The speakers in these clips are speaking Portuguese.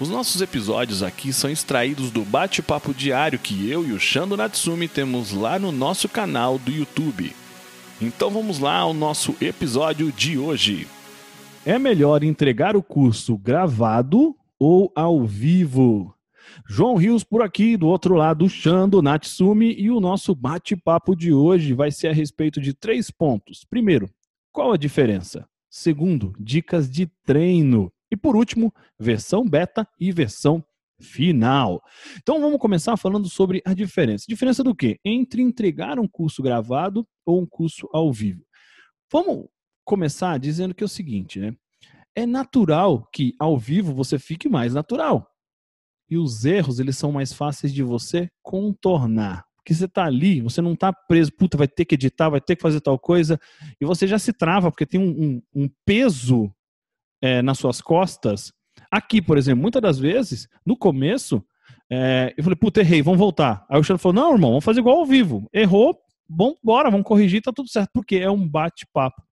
Os nossos episódios aqui são extraídos do bate-papo diário que eu e o Shando Natsumi temos lá no nosso canal do YouTube. Então vamos lá ao nosso episódio de hoje. É melhor entregar o curso gravado ou ao vivo? João Rios por aqui, do outro lado, o Shando Natsumi, e o nosso bate-papo de hoje vai ser a respeito de três pontos. Primeiro, qual a diferença? Segundo, dicas de treino. E por último, versão beta e versão final. Então vamos começar falando sobre a diferença. Diferença do quê? Entre entregar um curso gravado ou um curso ao vivo. Vamos começar dizendo que é o seguinte, né? É natural que ao vivo você fique mais natural. E os erros, eles são mais fáceis de você contornar. Porque você está ali, você não está preso, puta, vai ter que editar, vai ter que fazer tal coisa, e você já se trava, porque tem um, um, um peso é, nas suas costas. Aqui, por exemplo, muitas das vezes, no começo, é, eu falei, puta, errei, vamos voltar. Aí o Xandro falou, não, irmão, vamos fazer igual ao vivo. Errou, bom, bora, vamos corrigir, tá tudo certo, porque é um bate-papo.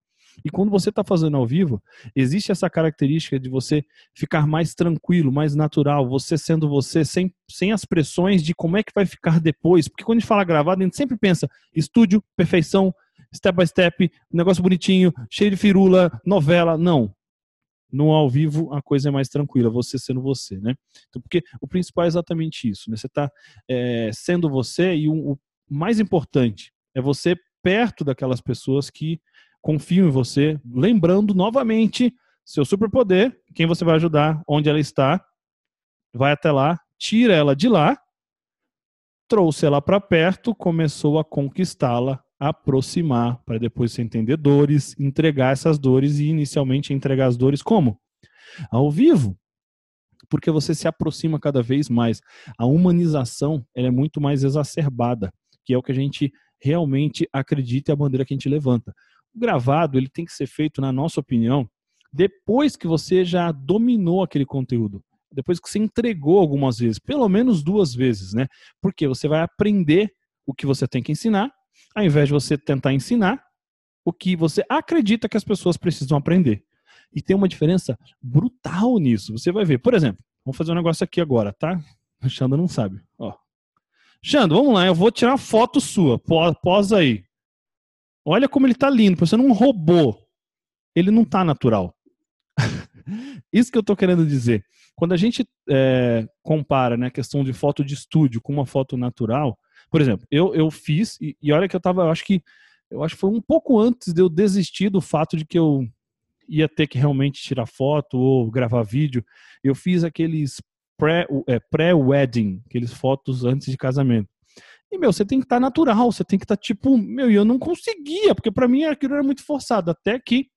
E quando você está fazendo ao vivo, existe essa característica de você ficar mais tranquilo, mais natural, você sendo você, sem, sem as pressões de como é que vai ficar depois. Porque quando a gente fala gravado, a gente sempre pensa estúdio, perfeição, step by step, negócio bonitinho, cheio de firula, novela. Não. No ao vivo, a coisa é mais tranquila, você sendo você, né? Então, porque o principal é exatamente isso, né? Você está é, sendo você e o, o mais importante é você perto daquelas pessoas que confiam em você, lembrando novamente seu superpoder, quem você vai ajudar, onde ela está, vai até lá, tira ela de lá, trouxe ela para perto, começou a conquistá-la aproximar, para depois você entender dores, entregar essas dores e inicialmente entregar as dores como? Ao vivo. Porque você se aproxima cada vez mais. A humanização ela é muito mais exacerbada, que é o que a gente realmente acredita e a bandeira que a gente levanta. O gravado ele tem que ser feito, na nossa opinião, depois que você já dominou aquele conteúdo depois que você entregou algumas vezes, pelo menos duas vezes, né? Porque você vai aprender o que você tem que ensinar ao invés de você tentar ensinar o que você acredita que as pessoas precisam aprender. E tem uma diferença brutal nisso. Você vai ver. Por exemplo, vamos fazer um negócio aqui agora, tá? O Xando não sabe. Ó. Vamos lá. Eu vou tirar foto sua. Posa aí. Olha como ele tá lindo. Você não robô. Ele não tá natural. Isso que eu tô querendo dizer. Quando a gente é, compara né, a questão de foto de estúdio com uma foto natural, por exemplo, eu, eu fiz, e, e olha que eu tava, eu acho que eu acho que foi um pouco antes de eu desistir do fato de que eu ia ter que realmente tirar foto ou gravar vídeo. Eu fiz aqueles é, pré-wedding, é, aqueles fotos antes de casamento. E, meu, você tem que estar tá natural, você tem que estar tá, tipo, meu, e eu não conseguia, porque para mim aquilo era muito forçado. Até que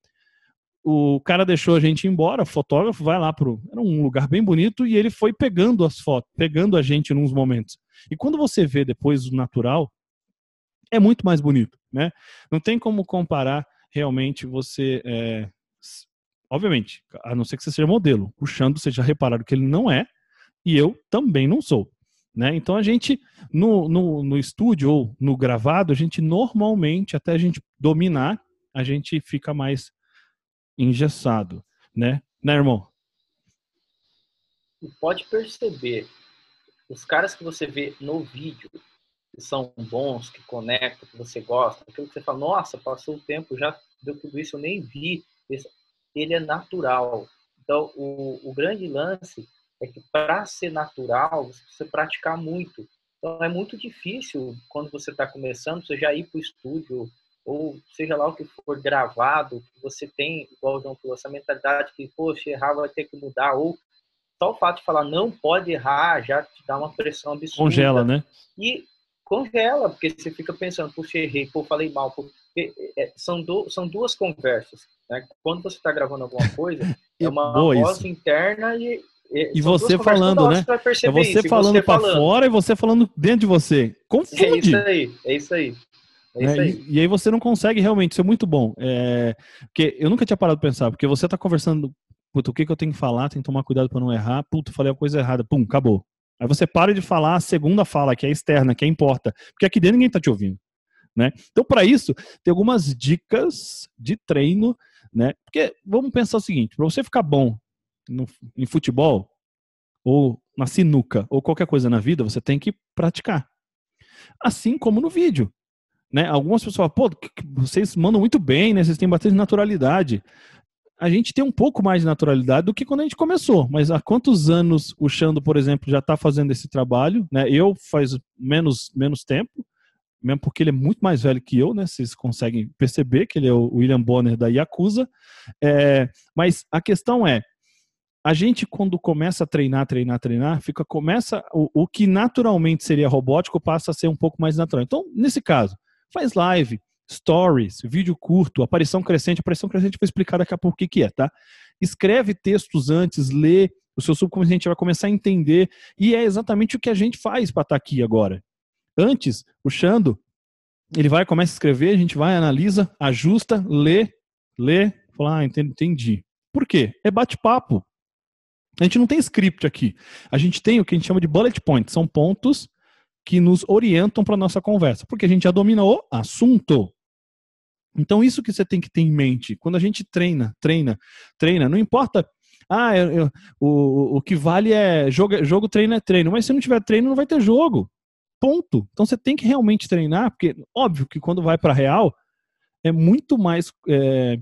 o cara deixou a gente embora, fotógrafo vai lá pro. Era um lugar bem bonito e ele foi pegando as fotos, pegando a gente uns momentos. E quando você vê depois o natural, é muito mais bonito, né? Não tem como comparar realmente você. É... Obviamente, a não ser que você seja modelo. O Xando, vocês já repararam que ele não é, e eu também não sou. Né? Então a gente, no, no, no estúdio ou no gravado, a gente normalmente, até a gente dominar, a gente fica mais engessado, né? Né, irmão? E pode perceber, os caras que você vê no vídeo, que são bons, que conectam, que você gosta, aquilo que você fala, nossa, passou o tempo, já deu tudo isso, eu nem vi. Ele é natural. Então, o, o grande lance é que para ser natural, você precisa praticar muito. Então, é muito difícil, quando você está começando, você já ir para o estúdio ou seja lá o que for gravado, que você tem, igual o João falou, essa mentalidade que, poxa, errar vai ter que mudar, ou só o fato de falar não pode errar já te dá uma pressão absurda. Congela, né? E congela, porque você fica pensando, puxa, errei, pô, falei mal. Porque é, são, do, são duas conversas. Né? Quando você está gravando alguma coisa, é uma Boa voz isso. interna e. E, você falando, né? Você é você falando para fora e você falando dentro de você. Confunde. É isso aí, é isso aí. É né? aí. E, e aí você não consegue realmente, isso é muito bom. É, porque eu nunca tinha parado de pensar, porque você tá conversando, puta, o que, que eu tenho que falar, tem que tomar cuidado para não errar, puta, falei a coisa errada, pum, acabou. Aí você para de falar a segunda fala, que é externa, que é importa, porque aqui dentro ninguém tá te ouvindo. Né? Então, para isso, tem algumas dicas de treino, né? Porque vamos pensar o seguinte: para você ficar bom no, em futebol, ou na sinuca, ou qualquer coisa na vida, você tem que praticar. Assim como no vídeo. Né? Algumas pessoas falam, pô, vocês mandam muito bem, né? Vocês têm bastante naturalidade. A gente tem um pouco mais de naturalidade do que quando a gente começou. Mas há quantos anos o Xando, por exemplo, já está fazendo esse trabalho? Né? Eu faz menos, menos tempo, mesmo porque ele é muito mais velho que eu, né? Vocês conseguem perceber que ele é o William Bonner da Yakuza. É, mas a questão é, a gente quando começa a treinar, treinar, treinar, fica começa o, o que naturalmente seria robótico passa a ser um pouco mais natural. Então, nesse caso, faz live, stories, vídeo curto, aparição crescente. Aparição crescente vou explicar daqui a pouco o que, que é, tá? Escreve textos antes, lê, o seu subconsciente vai começar a entender, e é exatamente o que a gente faz para estar aqui agora. Antes, o Xando, ele vai, começa a escrever, a gente vai, analisa, ajusta, lê, lê, fala, ah, entendi. Por quê? É bate-papo. A gente não tem script aqui. A gente tem o que a gente chama de bullet points, são pontos que nos orientam para nossa conversa, porque a gente já domina o assunto. Então, isso que você tem que ter em mente. Quando a gente treina, treina, treina, não importa. Ah, eu, eu, o, o que vale é jogo, jogo, treino é treino. Mas se não tiver treino, não vai ter jogo. Ponto. Então você tem que realmente treinar, porque óbvio que quando vai para real é muito mais é,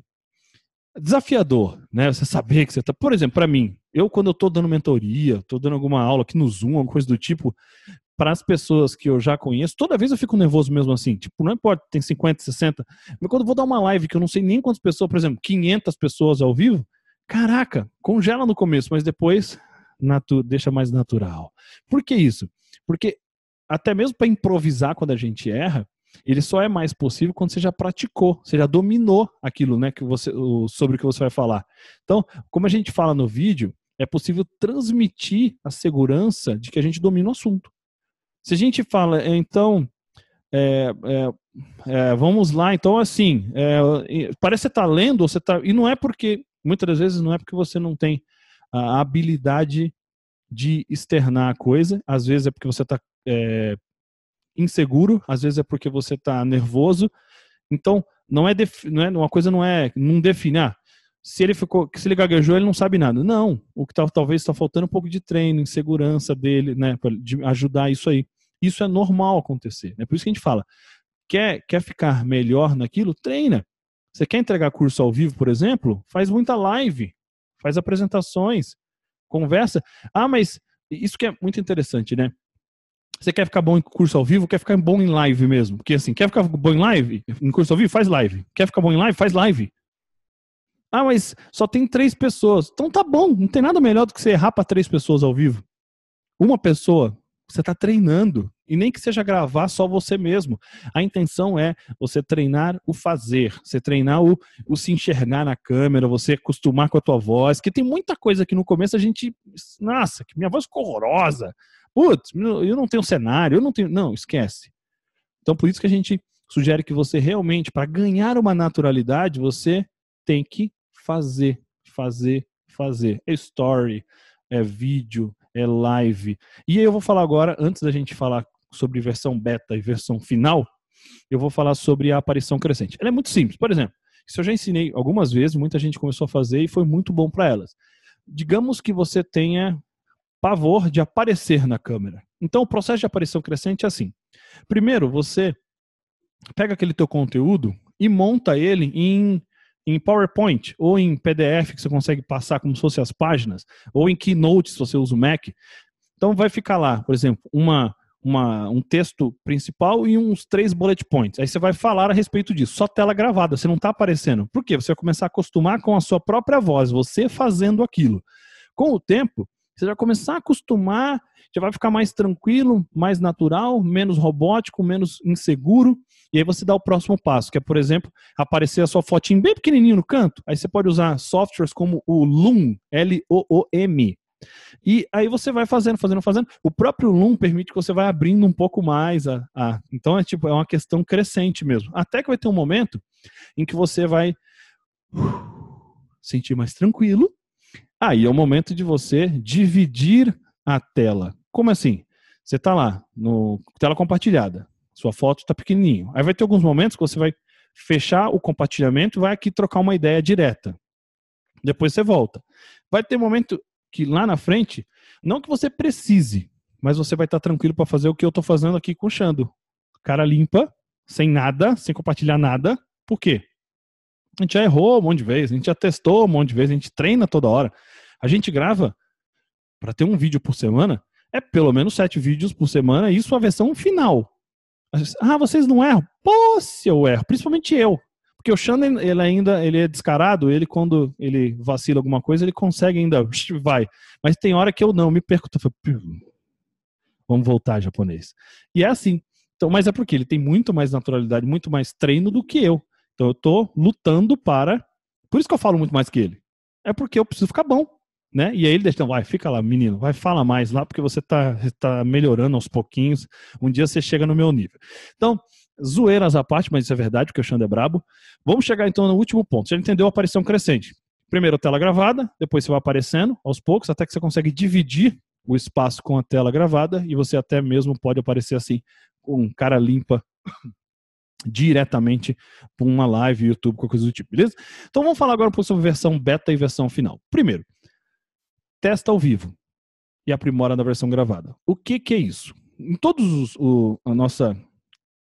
desafiador, né? Você saber que você tá. Por exemplo, para mim, eu quando eu tô dando mentoria, tô dando alguma aula aqui no Zoom, alguma coisa do tipo, para as pessoas que eu já conheço, toda vez eu fico nervoso mesmo assim. Tipo, não importa, tem 50, 60. Mas quando eu vou dar uma live que eu não sei nem quantas pessoas, por exemplo, 500 pessoas ao vivo, caraca, congela no começo, mas depois deixa mais natural. Por que isso? Porque até mesmo para improvisar quando a gente erra, ele só é mais possível quando você já praticou, você já dominou aquilo, né, que você, sobre o que você vai falar. Então, como a gente fala no vídeo, é possível transmitir a segurança de que a gente domina o assunto. Se a gente fala, então, é, é, é, vamos lá, então assim, é, parece que você está lendo, você tá, e não é porque, muitas das vezes, não é porque você não tem a habilidade de externar a coisa, às vezes é porque você está é, inseguro, às vezes é porque você está nervoso. Então, não é, não é uma coisa não é não define, ah, se ele ficou, se ele gaguejou, ele não sabe nada. Não, o que tá, talvez está faltando um pouco de treino, insegurança dele, né, de ajudar isso aí. Isso é normal acontecer, né? Por isso que a gente fala, quer quer ficar melhor naquilo, treina. Você quer entregar curso ao vivo, por exemplo? Faz muita live, faz apresentações, conversa. Ah, mas isso que é muito interessante, né? Você quer ficar bom em curso ao vivo, quer ficar bom em live mesmo? Porque assim, quer ficar bom em live, em curso ao vivo, faz live. Quer ficar bom em live, faz live. Ah, mas só tem três pessoas. Então tá bom, não tem nada melhor do que você errar para três pessoas ao vivo. Uma pessoa, você está treinando. E nem que seja gravar só você mesmo. A intenção é você treinar o fazer, você treinar o, o se enxergar na câmera, você acostumar com a tua voz, que tem muita coisa que no começo a gente. Nossa, que minha voz ficou horrorosa. Putz, eu não tenho cenário, eu não tenho. Não, esquece. Então, por isso que a gente sugere que você realmente, para ganhar uma naturalidade, você tem que fazer, fazer, fazer. É story, é vídeo, é live. E eu vou falar agora, antes da gente falar sobre versão beta e versão final, eu vou falar sobre a aparição crescente. Ela é muito simples. Por exemplo, isso eu já ensinei algumas vezes, muita gente começou a fazer e foi muito bom para elas. Digamos que você tenha pavor de aparecer na câmera. Então, o processo de aparição crescente é assim. Primeiro, você pega aquele teu conteúdo e monta ele em, em PowerPoint ou em PDF que você consegue passar como se fossem as páginas, ou em Keynote se você usa o Mac. Então vai ficar lá, por exemplo, uma, uma, um texto principal e uns três bullet points. Aí você vai falar a respeito disso, só tela gravada, você não está aparecendo. Por quê? Você vai começar a acostumar com a sua própria voz, você fazendo aquilo. Com o tempo, você vai começar a acostumar, já vai ficar mais tranquilo, mais natural, menos robótico, menos inseguro. E aí você dá o próximo passo, que é, por exemplo, aparecer a sua fotinho bem pequenininho no canto. Aí você pode usar softwares como o Loom, L-O-O-M, E aí você vai fazendo, fazendo, fazendo. O próprio Loom permite que você vai abrindo um pouco mais a, a, então é tipo é uma questão crescente mesmo. Até que vai ter um momento em que você vai sentir mais tranquilo. Aí é o momento de você dividir a tela. Como assim? Você está lá no tela compartilhada. Sua foto está pequenininho. Aí vai ter alguns momentos que você vai fechar o compartilhamento e vai aqui trocar uma ideia direta. Depois você volta. Vai ter momento que lá na frente, não que você precise, mas você vai estar tranquilo para fazer o que eu estou fazendo aqui com o Xando. Cara limpa, sem nada, sem compartilhar nada. Por quê? A gente já errou um monte de vezes, a gente já testou um monte de vezes, a gente treina toda hora. A gente grava para ter um vídeo por semana, é pelo menos sete vídeos por semana, isso a versão final. Ah, vocês não erram? Pô, se eu erro, principalmente eu. Porque o Shannon, ele ainda ele é descarado, ele quando ele vacila alguma coisa, ele consegue ainda, vai. Mas tem hora que eu não, me perco. Vamos voltar japonês. E é assim. Então, mas é porque ele tem muito mais naturalidade, muito mais treino do que eu. Então eu tô lutando para. Por isso que eu falo muito mais que ele. É porque eu preciso ficar bom. Né? E aí ele deixa, vai, fica lá, menino, vai, fala mais lá, porque você tá, tá melhorando aos pouquinhos. Um dia você chega no meu nível. Então, zoeiras à parte, mas isso é verdade, porque o Xande é brabo. Vamos chegar então no último ponto. Você entendeu a aparição crescente. Primeiro tela gravada, depois você vai aparecendo aos poucos, até que você consegue dividir o espaço com a tela gravada e você até mesmo pode aparecer assim, com cara limpa diretamente para uma live, YouTube, qualquer coisa do tipo, beleza? Então vamos falar agora um pouco sobre versão beta e versão final. Primeiro, testa ao vivo e aprimora na versão gravada. O que, que é isso? Em todos os, o, a nossa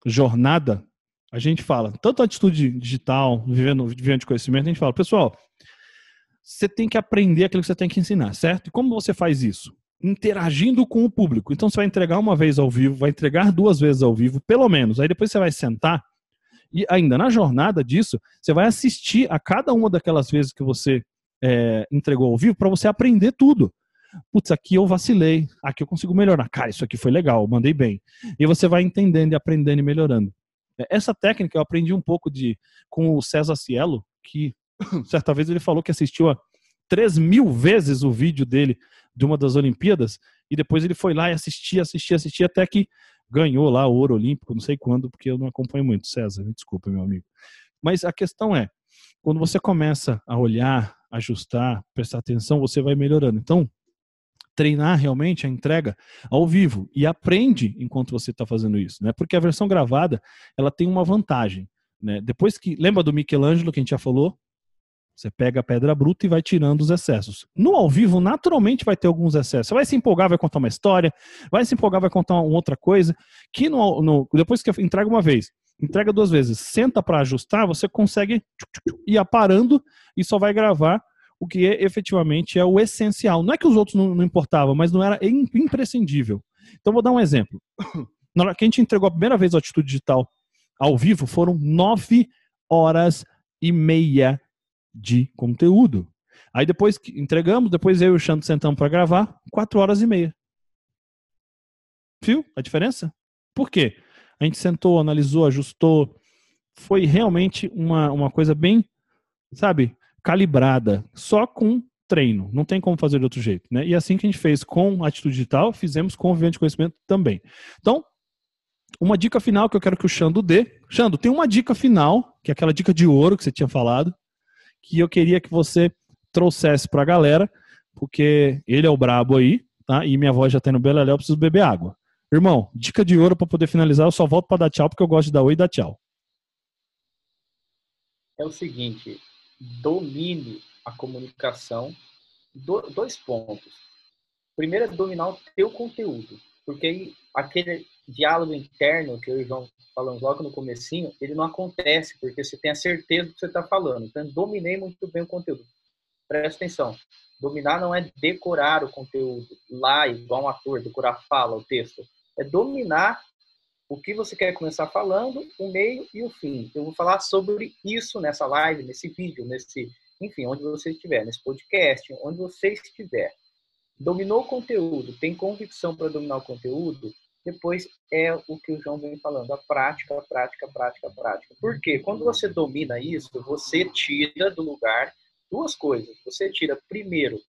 jornada, a gente fala, tanto a atitude digital, vivendo, vivendo de conhecimento, a gente fala, pessoal, você tem que aprender aquilo que você tem que ensinar, certo? E como você faz isso? Interagindo com o público. Então você vai entregar uma vez ao vivo, vai entregar duas vezes ao vivo, pelo menos. Aí depois você vai sentar e ainda na jornada disso, você vai assistir a cada uma daquelas vezes que você é, entregou ao vivo para você aprender tudo putz, aqui eu vacilei, aqui eu consigo melhorar. Cara, isso aqui foi legal, mandei bem. E você vai entendendo e aprendendo e melhorando. Essa técnica eu aprendi um pouco de com o César Cielo, que certa vez ele falou que assistiu a 3 mil vezes o vídeo dele de uma das Olimpíadas, e depois ele foi lá e assistia, assistia, assistia, até que ganhou lá o ouro olímpico, não sei quando, porque eu não acompanho muito, César, me desculpa, meu amigo. Mas a questão é, quando você começa a olhar, ajustar, prestar atenção, você vai melhorando. Então, treinar realmente a entrega ao vivo e aprende enquanto você está fazendo isso, né? Porque a versão gravada ela tem uma vantagem, né? Depois que lembra do Michelangelo que a gente já falou, você pega a pedra bruta e vai tirando os excessos. No ao vivo, naturalmente vai ter alguns excessos. Você vai se empolgar, vai contar uma história, vai se empolgar, vai contar uma outra coisa. Que no, no depois que entrega uma vez, entrega duas vezes, senta para ajustar, você consegue ir aparando e só vai gravar o que é, efetivamente é o essencial. Não é que os outros não, não importavam, mas não era imprescindível. Então, vou dar um exemplo. Na hora que a gente entregou a primeira vez o Atitude Digital ao vivo, foram nove horas e meia de conteúdo. Aí depois que entregamos, depois eu e o Xando sentamos para gravar, quatro horas e meia. Viu a diferença? Por quê? A gente sentou, analisou, ajustou. Foi realmente uma, uma coisa bem, sabe, calibrada, só com treino. Não tem como fazer de outro jeito. Né? E assim que a gente fez com atitude digital, fizemos com o Vivendo de Conhecimento também. Então, uma dica final que eu quero que o Xando dê. Xando, tem uma dica final, que é aquela dica de ouro que você tinha falado, que eu queria que você trouxesse para a galera, porque ele é o brabo aí, tá? E minha voz já tá no beleléu, eu preciso beber água. Irmão, dica de ouro para poder finalizar, eu só volto para dar tchau porque eu gosto de dar oi e dar tchau. É o seguinte, domine a comunicação. Do, dois pontos. Primeiro é dominar o teu conteúdo, porque aquele diálogo interno que eu e o João falamos logo no comecinho, ele não acontece, porque você tem a certeza do que você está falando. Então, dominei muito bem o conteúdo. Presta atenção. Dominar não é decorar o conteúdo lá, igual um ator, decorar a fala, o texto. É dominar o que você quer começar falando, o meio e o fim. Eu vou falar sobre isso nessa live, nesse vídeo, nesse, enfim, onde você estiver, nesse podcast, onde você estiver. Dominou o conteúdo, tem convicção para dominar o conteúdo, depois é o que o João vem falando, a prática, a prática, a prática, a prática. Por quê? Quando você domina isso, você tira do lugar duas coisas. Você tira, primeiro,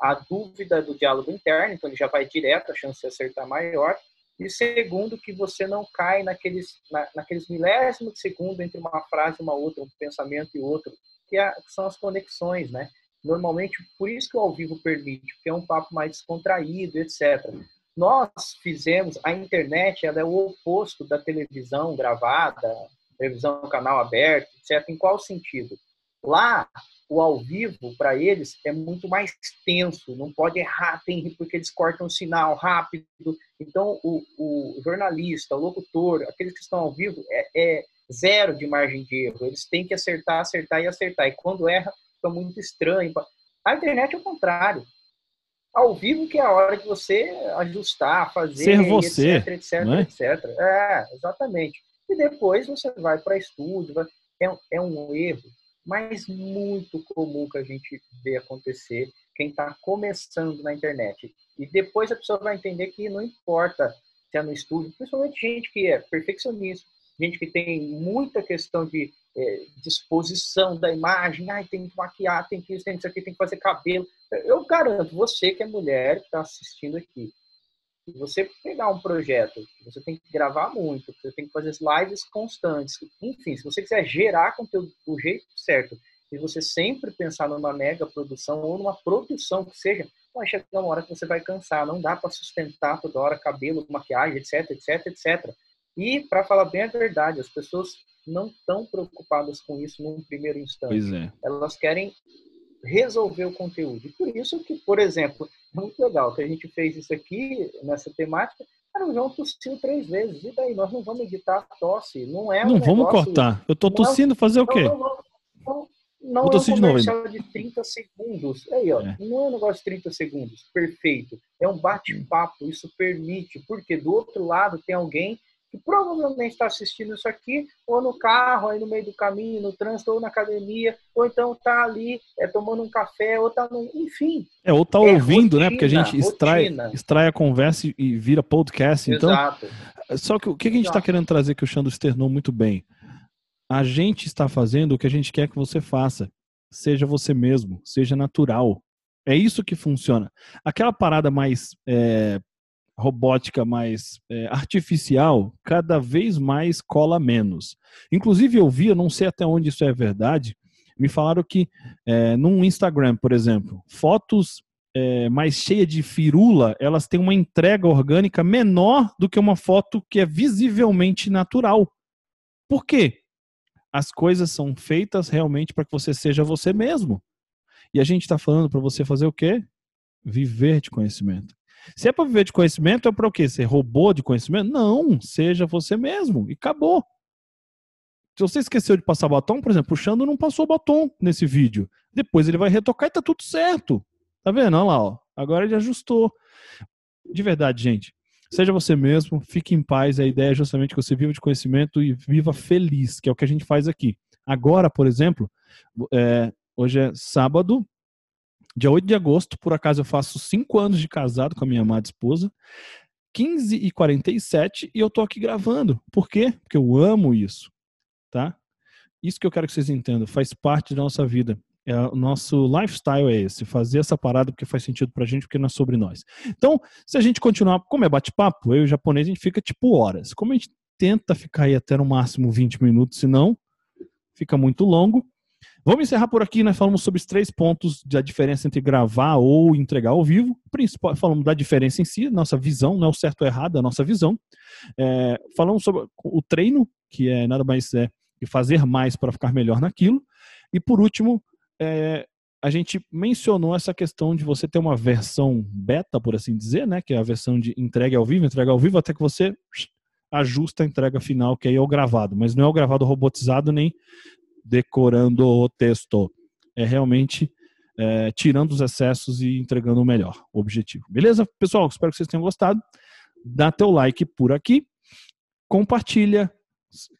a dúvida do diálogo interno, então ele já vai direto, a chance de acertar maior. E segundo, que você não cai naqueles, na, naqueles milésimos de segundo entre uma frase e uma outra, um pensamento e outro, que, é, que são as conexões, né? Normalmente, por isso que o ao vivo permite, porque é um papo mais descontraído, etc. Nós fizemos, a internet ela é o oposto da televisão gravada, televisão canal aberto, etc. Em qual sentido? Lá, o ao vivo, para eles, é muito mais tenso, não pode errar, tem, porque eles cortam o sinal rápido. Então, o, o jornalista, o locutor, aqueles que estão ao vivo, é, é, zero de margem de erro. Eles têm que acertar, acertar e acertar. E quando erra, fica muito estranho. A internet é o contrário. Ao vivo que é a hora de você ajustar, fazer, Ser você, etc, etc, é? etc. É, exatamente. E depois você vai para estúdio, vai... é, é um erro mas muito comum que a gente vê acontecer quem está começando na internet. E depois a pessoa vai entender que não importa se é no estúdio, principalmente gente que é perfeccionista, gente que tem muita questão de é, disposição da imagem, ai, tem que maquiar, tem que isso, tem que isso aqui, tem que fazer cabelo. Eu garanto, você que é mulher, que está assistindo aqui, se você pegar um projeto, você tem que gravar muito, você tem que fazer lives constantes, enfim, se você quiser gerar conteúdo do jeito certo, e você sempre pensar numa mega produção ou numa produção que seja, vai chegar uma hora que você vai cansar, não dá para sustentar toda hora cabelo, maquiagem, etc, etc, etc. E, para falar bem a verdade, as pessoas não estão preocupadas com isso num primeiro instante. É. Elas querem resolver o conteúdo. E por isso que, por exemplo, muito legal que a gente fez isso aqui nessa temática. Cara, o João tossiu três vezes. E daí? Nós não vamos editar a tosse. Não é um Não negócio, vamos cortar. Eu tô tossindo, fazer o quê? Não, não, não, não é um tossir de comercial de 30 segundos. Aí, ó, É. não é um negócio de 30 segundos. Perfeito. É um bate-papo. Isso permite. Porque do outro lado tem alguém que provavelmente está assistindo isso aqui, ou no carro, aí no meio do caminho, no trânsito, ou na academia, ou então tá ali é, tomando um café, ou tá no... Enfim. É, ou tá É, ouvindo, né? Porque a rotina, gente extrai, rotina. extrai a conversa e- vira podcast. Então, Exato. Só que o que a gente está querendo trazer que o Xandro externou muito bem? A gente está fazendo o que a gente quer que você faça. Seja você mesmo, seja natural. É isso que funciona. Aquela parada mais é, robótica, mais é, artificial, cada vez mais cola menos. Inclusive, eu vi, eu não sei até onde isso é verdade, me falaram que é, num Instagram, por exemplo, fotos é, mais cheia de firula, elas têm uma entrega orgânica menor do que uma foto que é visivelmente natural. Por quê? As coisas são feitas realmente para que você seja você mesmo. E a gente está falando para você fazer o quê? Viver de conhecimento. Se é para viver de conhecimento, é para o quê? Ser robô de conhecimento? Não, seja você mesmo. E acabou. Se você esqueceu de passar batom, por exemplo, o Xando não passou batom nesse vídeo. Depois ele vai retocar e tá tudo certo. Tá vendo? Olha lá, ó. Agora ele ajustou. De verdade, gente. Seja você mesmo, fique em paz. A ideia é justamente que você viva de conhecimento e viva feliz, que é o que a gente faz aqui. Agora, por exemplo, é, hoje é sábado, dia 8 de agosto. Por acaso eu faço cinco anos de casado com a minha amada esposa. 15 e 47 e eu tô aqui gravando. Por quê? Porque eu amo isso, tá? Isso que eu quero que vocês entendam, faz parte da nossa vida. É, o nosso lifestyle é esse, fazer essa parada porque faz sentido pra gente, porque não é sobre nós. Então, se a gente continuar, como é bate-papo, eu e o japonês, a gente fica tipo horas. Como a gente tenta ficar aí até no máximo 20 minutos, senão fica muito longo. Vamos encerrar por aqui, nós falamos sobre os três pontos da diferença entre gravar ou entregar ao vivo. Principal, falamos da diferença em si, nossa visão, não é o certo ou errado, é a nossa visão. É, falamos sobre o treino, que é nada mais é fazer mais para ficar melhor naquilo. E por último, é, a gente mencionou essa questão de você ter uma versão beta, por assim dizer, né? Que é a versão de entrega ao vivo, entrega ao vivo, até que você ajusta a entrega final, que aí é o gravado, mas não é o gravado robotizado nem decorando o texto. É realmente é, tirando os excessos e entregando o melhor o objetivo. Beleza? Pessoal, espero que vocês tenham gostado. Dá teu like por aqui, compartilha,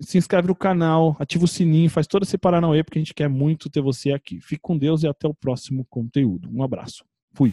se inscreve no canal, ativa o sininho, faz todo esse Paranauê, porque a gente quer muito ter você aqui. Fique com Deus e até o próximo conteúdo. Um abraço. Fui.